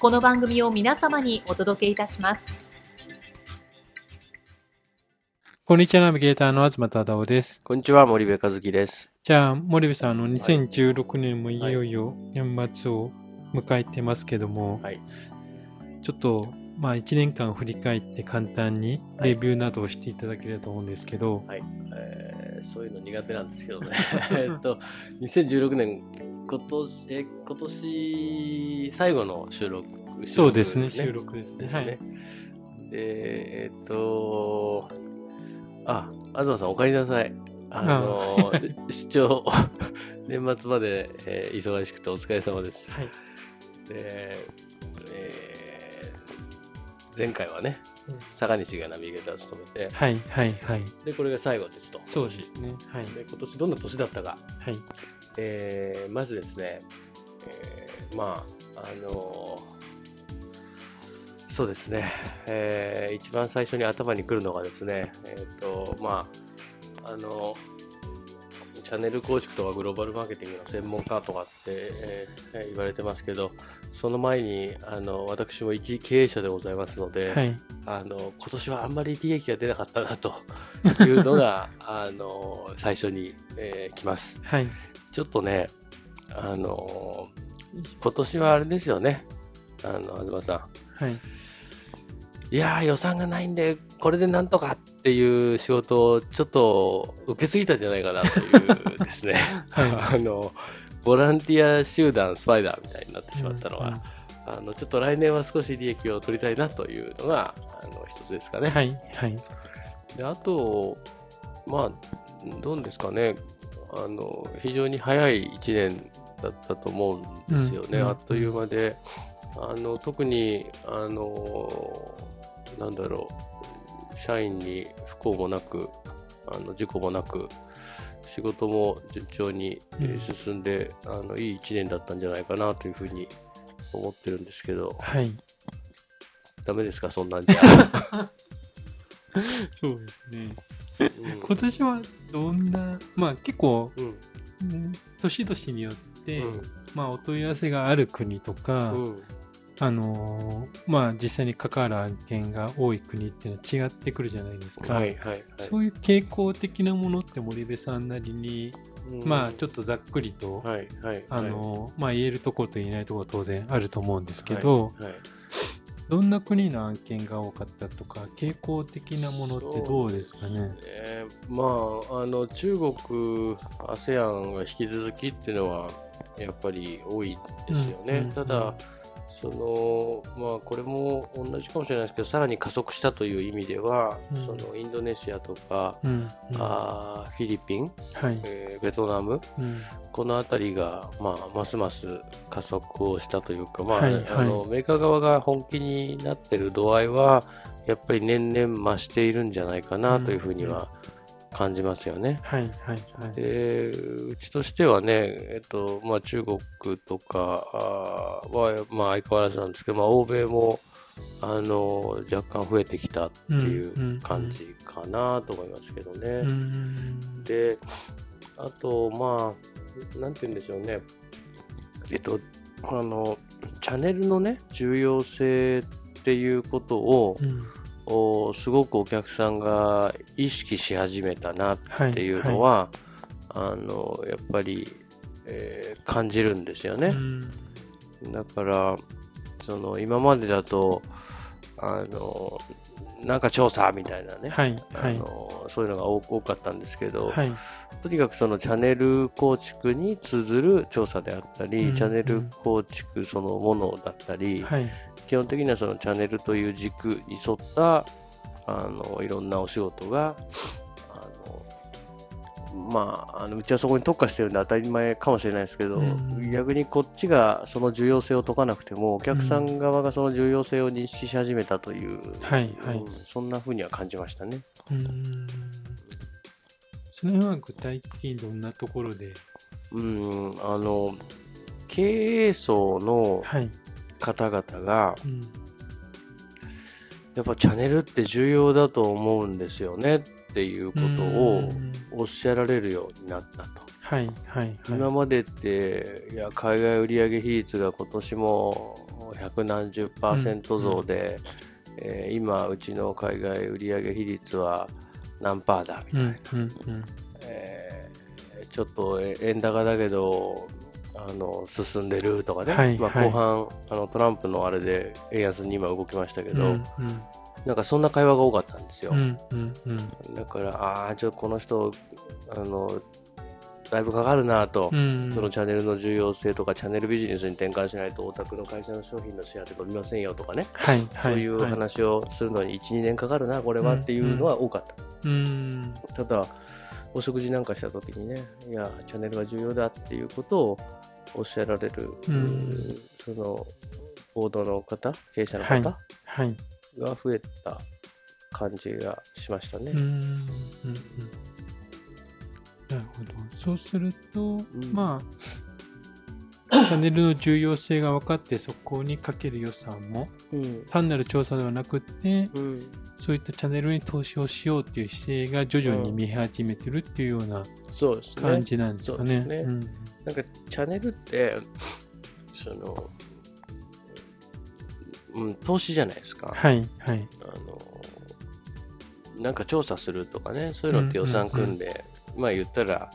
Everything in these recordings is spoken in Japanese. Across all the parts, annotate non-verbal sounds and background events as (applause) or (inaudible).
この番組を皆様にお届けいたします。こんにちは、ナビゲーターの東忠夫です。こんにちは、森部和樹です。じゃあ、森部さん、あの、2016年もいよいよ年末を迎えてますけども、はい、ちょっと、まあ、1年間振り返って簡単にレビューなどをしていただければと思うんですけど、はい、えー、そういうの苦手なんですけどね。(laughs) えっと、2016年今年、え、今年最後の収録、収録そうですね、収録ですね。ですねはい。で、えっと、あ、東さんお帰りなさい。あの、出張、(laughs) 年末まで、えー、忙しくてお疲れ様です。はい。で、えー、前回はね、坂西がナビゲーターを務めて、はいはいはい。で、これが最後ですと。そうですね。はい。で、今年どんな年だったか。はい。えー、まずですね、えー、まあ、あのー、そうですね、えー、一番最初に頭に来るのがですね、えっ、ー、と、まあ、あのチャンネル構築とかグローバルマーケティングの専門家とかって、えー、言われてますけど、その前にあの私も一経営者でございますので、はい、あの今年はあんまり利益が出なかったなというのが (laughs) あの最初に、えー、来ます。はい、ちょっとね、あのー、今年はあれですよね、あの、東さん。はい。いやー、予算がないんで、これでなんとかっていう仕事をちょっと受けすぎたんじゃないかなというですね、(laughs) はい、(laughs) あの、ボランティア集団スパイダーみたいになってしまったのは、うんうん。あのちょっと来年は少し利益を取りたいなというのがあの一つですかね。はい、はい、であと、まあ、どうですかね、あの非常に早い1年だったと思うんですよね、うん、あっという間で、あの特にあのなんだろう。社員に不幸もなくあの事故もなく仕事も順調に進んで、うん、あのいい1年だったんじゃないかなというふうに思ってるんですけど、はい、ダメですか？そんなんじゃ。(laughs) そうですね今年はどんな、まあ結構、うん、年々によって、うん、まあお問い合わせがある国とか、うん、あのー、まあ実際に関わる案件が多い国っていうのは違ってくるじゃないですか。はいはいはい、そういう傾向的なものって森部さんなりに、まあちょっとざっくりと、はいはい、あのー、まあ言えるところと言えないところ当然あると思うんですけど、はいはいどんな国の案件が多かったとか、傾向的なものってどうですかね？えー、まあ、あの中国、ASEAN が引き続きっていうのはやっぱり多いですよね。うんうんうん、ただ、そのまあ、これも同じかもしれないですけどさらに加速したという意味では、うん、そのインドネシアとか、うん、あフィリピン、はい、えー、ベトナム、うん、この辺りが、まあ、ますます加速をしたというか、まあ、はい。はい、あのメーカー側が本気になっている度合いはやっぱり年々増しているんじゃないかなというふうには、感じますよね。はいはいはい、でうちとしてはね、えっとまあ、中国とかは、まあ、相変わらずなんですけど、まあ、欧米もあの若干増えてきたっていう感じかなと思いますけどね。うんうん、であとまあなんて言うんでしょうね。えっとあのチャンネルのね重要性っていうことを、うんをすごくお客さんが意識し始めたなっていうのは、はいはい、あのやっぱり、えー、感じるんですよね。だからその今までだとあのなんか調査みたいなね、はいあのそういうのが多かったんですけど、はい、とにかくそのチャンネル構築に通ずる調査であったり、うんうん、チャンネル構築そのものだったり、はい、基本的にはそのチャンネルという軸に沿ったあのいろんなお仕事がまあ、あのうちはそこに特化してるんで当たり前かもしれないですけど、うん、逆にこっちがその重要性を解かなくてもお客さん側がその重要性を認識し始めたという、うん、はい。はい、そんなふうには感じましたね。うん。その辺は具体的にどんなところで？うんあの経営層の方々が、はいうん、やっぱチャンネルって重要だと思うんですよねっていうことをおっしゃられるようになったと。はいはいはい、今までっていや海外売上比率が今年も百何十パーセント増で、うん、えー、今うちの海外売上比率は何パーだみたいな、うんうん、えー、ちょっと円高だけどあの進んでるとかね、はいまあ、後半、はい、あのトランプのあれで円安に今動きましたけど、うんうん。なんかそんな会話が多かったんですよ。うんうんうん、だから、ああ、ちょっとこの人、あの、だいぶかかるなと、うんうん、そのチャンネルの重要性とか、チャンネルビジネスに転換しないと、お宅の会社の商品のシェアって伸びませんよとかね、はいはい、そういう話をするのに1、2年かかるな、これはっていうのは多かった。うんうん、ただ、お食事なんかした時にね、いや、チャンネルが重要だっていうことをおっしゃられる、うん、その、ボードの方、経営者の方、はい、はいが増えた感じがしましたね。うんうんうん、なるほど。そうすると、うん、まあ、チャンネルの重要性が分かってそこにかける予算も、うん、単なる調査ではなくて、うん、そういったチャンネルに投資をしようっていう姿勢が徐々に見え始めてるっていうような感じなんですかね。ねなんかチャンネルってそのうん、投資じゃないですか。はい、はい。あの、なんか調査するとかね、そういうのって予算組んで、うんうんうん、まあ言ったら、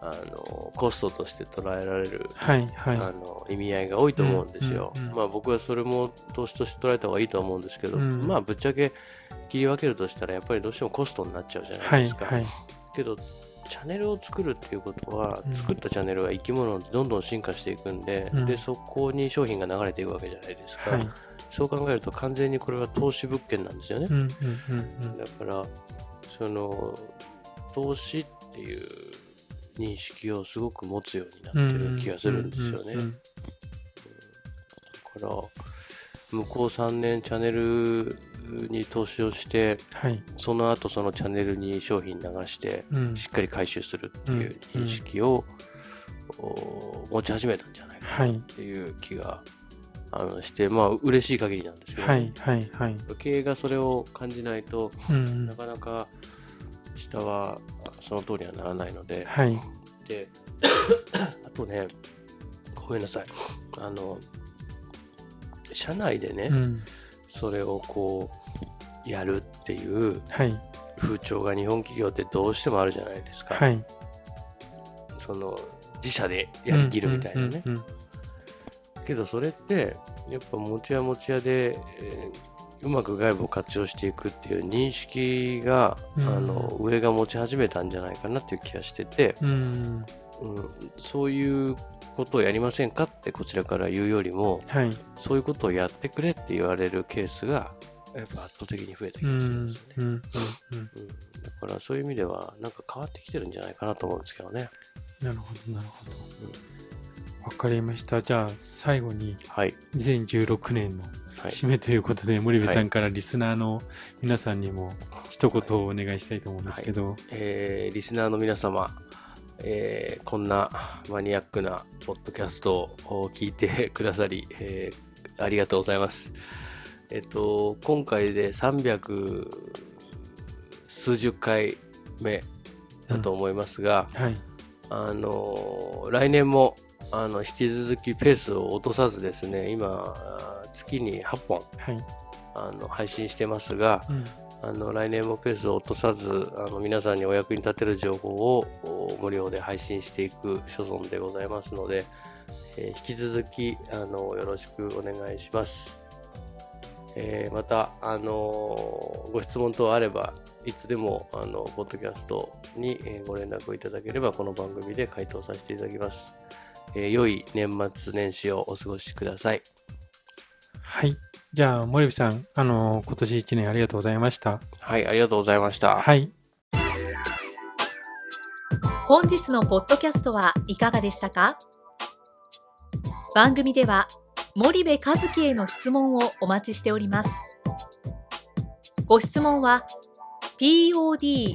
あのコストとして捉えられる、はいはい、あの意味合いが多いと思うんですよ、うんうんうん、まあ、僕はそれも投資として捉えた方がいいと思うんですけど、うん、まあぶっちゃけ切り分けるとしたらやっぱりどうしてもコストになっちゃうじゃないですか、はいはい、けどチャンネルを作るっていうことは、うん、作ったチャンネルが生き物でどんどん進化していくんでうん、でそこに商品が流れていくわけじゃないですか、はい。そう考えると完全にこれは投資物件なんですよね。うんうんうんうん、だからその投資っていう認識をすごく持つようになってる気がするんですよね。だから向こう3年チャンネルに投資をして、はい、その後そのチャンネルに商品流して、うん、しっかり回収するっていう認識を、うんうん、持ち始めたんじゃないかなっていう気があのして、まあ、嬉しい限りなんですけど、はいはいはい、経営がそれを感じないと、うん、なかなか下はその通りにはならないので、はい、で (coughs) あとね、ごめんなさい、あの社内でね、うん、それをこうやるっていう風潮が日本企業ってどうしてもあるじゃないですか。はい、その自社でやりきるみたいなね。けどそれってやっぱ持ち屋持ち屋で、えー、うまく外部を活用していくっていう認識が、うん、あの上が持ち始めたんじゃないかなっていう気がしてて、うん、うん、そういうことをやりませんかってこちらから言うよりも、はい、そういうことをやってくれって言われるケースがやっぱ圧倒的に増えた気がするんですよね。だからそういう意味ではなんか変わってきてるんじゃないかなと思うんですけどね。なるほどなるほど。うんわかりました。じゃあ、最後に、はい、2016年の締めということで、はい、森部さんからリスナーの皆さんにも一言をお願いしたいと思うんですけど。はい、えー、リスナーの皆様、えー、こんなマニアックなポッドキャストを聞いてくださり、えー、ありがとうございます。えっと、今回で300数十回目だと思いますが、うん。はい、あの来年もあの引き続きペースを落とさずですね今月に8本、はい、あの配信してますが、うん、あの来年もペースを落とさずあの皆さんにお役に立てる情報を無料で配信していく所存でございますので、えー、引き続きあのよろしくお願いします。えー、また、あのご質問等あれば、いつでも、あの、ポッドキャストにご連絡をいただければ、この番組で回答させていただきます。えー、良い年末年始をお過ごしください。はい。じゃあ、森部さん、あの、今年1年ありがとうございました。はい、ありがとうございました。はい。本日のポッドキャストはいかがでしたか？番組では森部和樹への質問をお待ちしております。ご質問は podcast